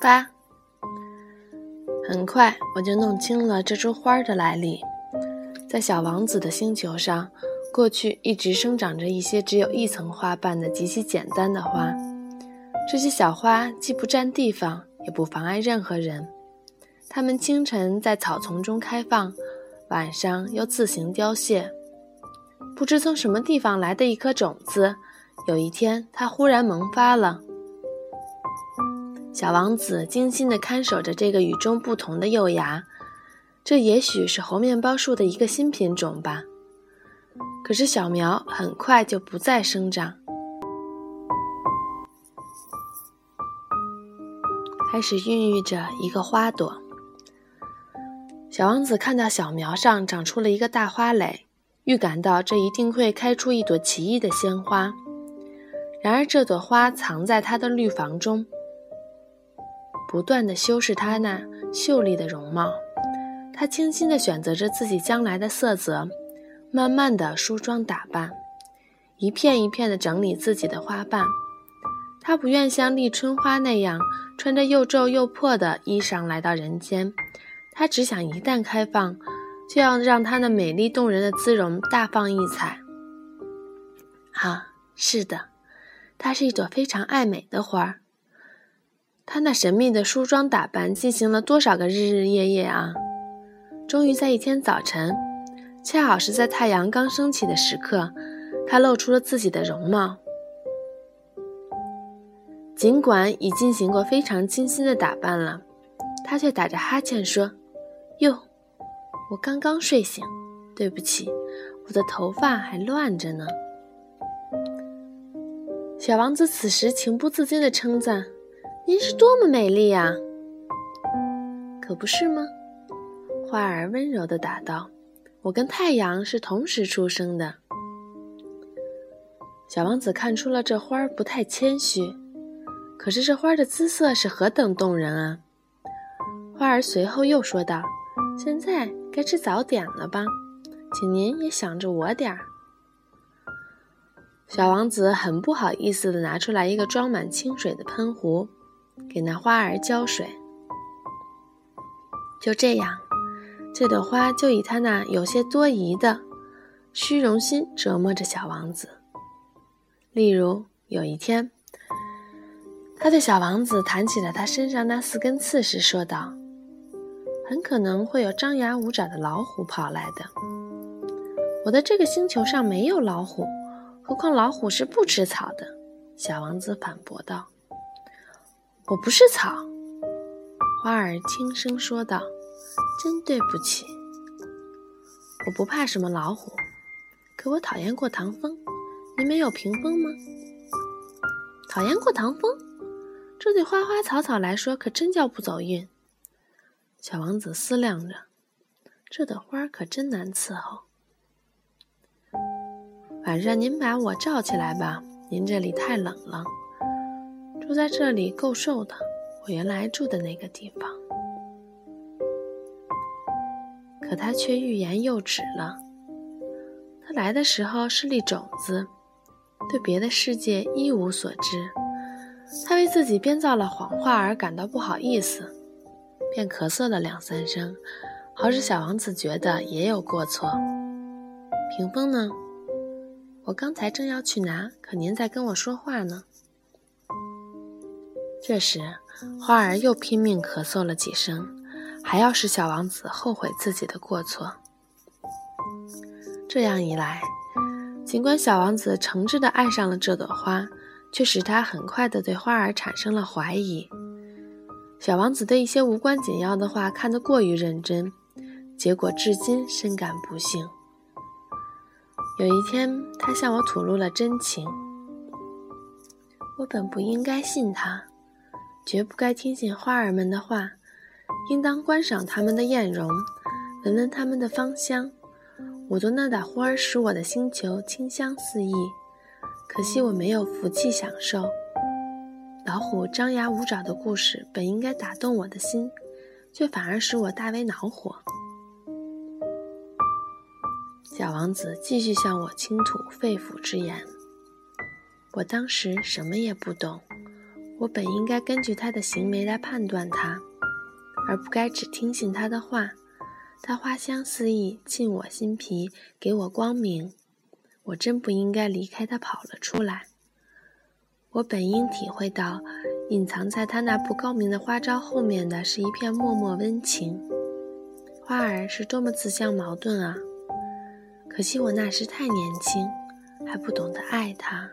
八，很快我就弄清了这株花的来历。在小王子的星球上，过去一直生长着一些只有一层花瓣的极其简单的花。这些小花既不占地方，也不妨碍任何人。它们清晨在草丛中开放，晚上又自行凋谢。不知从什么地方来的一颗种子，有一天它忽然萌发了。小王子精心地看守着这个与众不同的幼芽，这也许是猴面包树的一个新品种吧。可是小苗很快就不再生长，开始孕育着一个花朵。小王子看到小苗上长出了一个大花蕾，预感到这一定会开出一朵奇异的鲜花。然而，这朵花藏在他的绿房中。不断的修饰他那秀丽的容貌，他精心的选择着自己将来的色泽，慢慢的梳妆打扮，一片一片的整理自己的花瓣。她不愿像立春花那样穿着又皱又破的衣裳来到人间，她只想一旦开放，就要让她那美丽动人的姿容大放异彩。啊，是的，它是一朵非常爱美的花儿。他那神秘的梳妆打扮进行了多少个日日夜夜啊！终于在一天早晨，恰好是在太阳刚升起的时刻，他露出了自己的容貌。尽管已进行过非常精心的打扮了，他却打着哈欠说：“哟，我刚刚睡醒，对不起，我的头发还乱着呢。”小王子此时情不自禁地称赞。您是多么美丽呀！可不是吗？花儿温柔地答道：“我跟太阳是同时出生的。”小王子看出了这花儿不太谦虚，可是这花的姿色是何等动人啊！花儿随后又说道：“现在该吃早点了吧，请您也想着我点儿。”小王子很不好意思地拿出来一个装满清水的喷壶。给那花儿浇水，就这样，这朵花就以它那有些多疑的虚荣心折磨着小王子。例如，有一天，他对小王子谈起了他身上那四根刺时，说道：“很可能会有张牙舞爪的老虎跑来的。我的这个星球上没有老虎，何况老虎是不吃草的。”小王子反驳道。我不是草，花儿轻声说道：“真对不起，我不怕什么老虎，可我讨厌过唐风。你们有屏风吗？讨厌过唐风，这对花花草草来说可真叫不走运。”小王子思量着，这朵花可真难伺候。晚上您把我罩起来吧，您这里太冷了。住在这里够受的，我原来住的那个地方。可他却欲言又止了。他来的时候是粒种子，对别的世界一无所知。他为自己编造了谎话而感到不好意思，便咳嗽了两三声，好使小王子觉得也有过错。屏风呢？我刚才正要去拿，可您在跟我说话呢。这时，花儿又拼命咳嗽了几声，还要使小王子后悔自己的过错。这样一来，尽管小王子诚挚地爱上了这朵花，却使他很快地对花儿产生了怀疑。小王子对一些无关紧要的话看得过于认真，结果至今深感不幸。有一天，他向我吐露了真情，我本不应该信他。绝不该听信花儿们的话，应当观赏它们的艳容，闻闻它们的芳香。我的那朵花儿使我的星球清香四溢，可惜我没有福气享受。老虎张牙舞爪的故事本应该打动我的心，却反而使我大为恼火。小王子继续向我倾吐肺腑之言。我当时什么也不懂，我本应该根据他的行为来判断他，而不该只听信他的话。他花香四溢，沁我心脾，给我光明。我真不应该离开他跑了出来。我本应体会到，隐藏在他那不高明的花招后面的是一片默默温情。花儿是多么自相矛盾啊！可惜我那时太年轻，还不懂得爱他。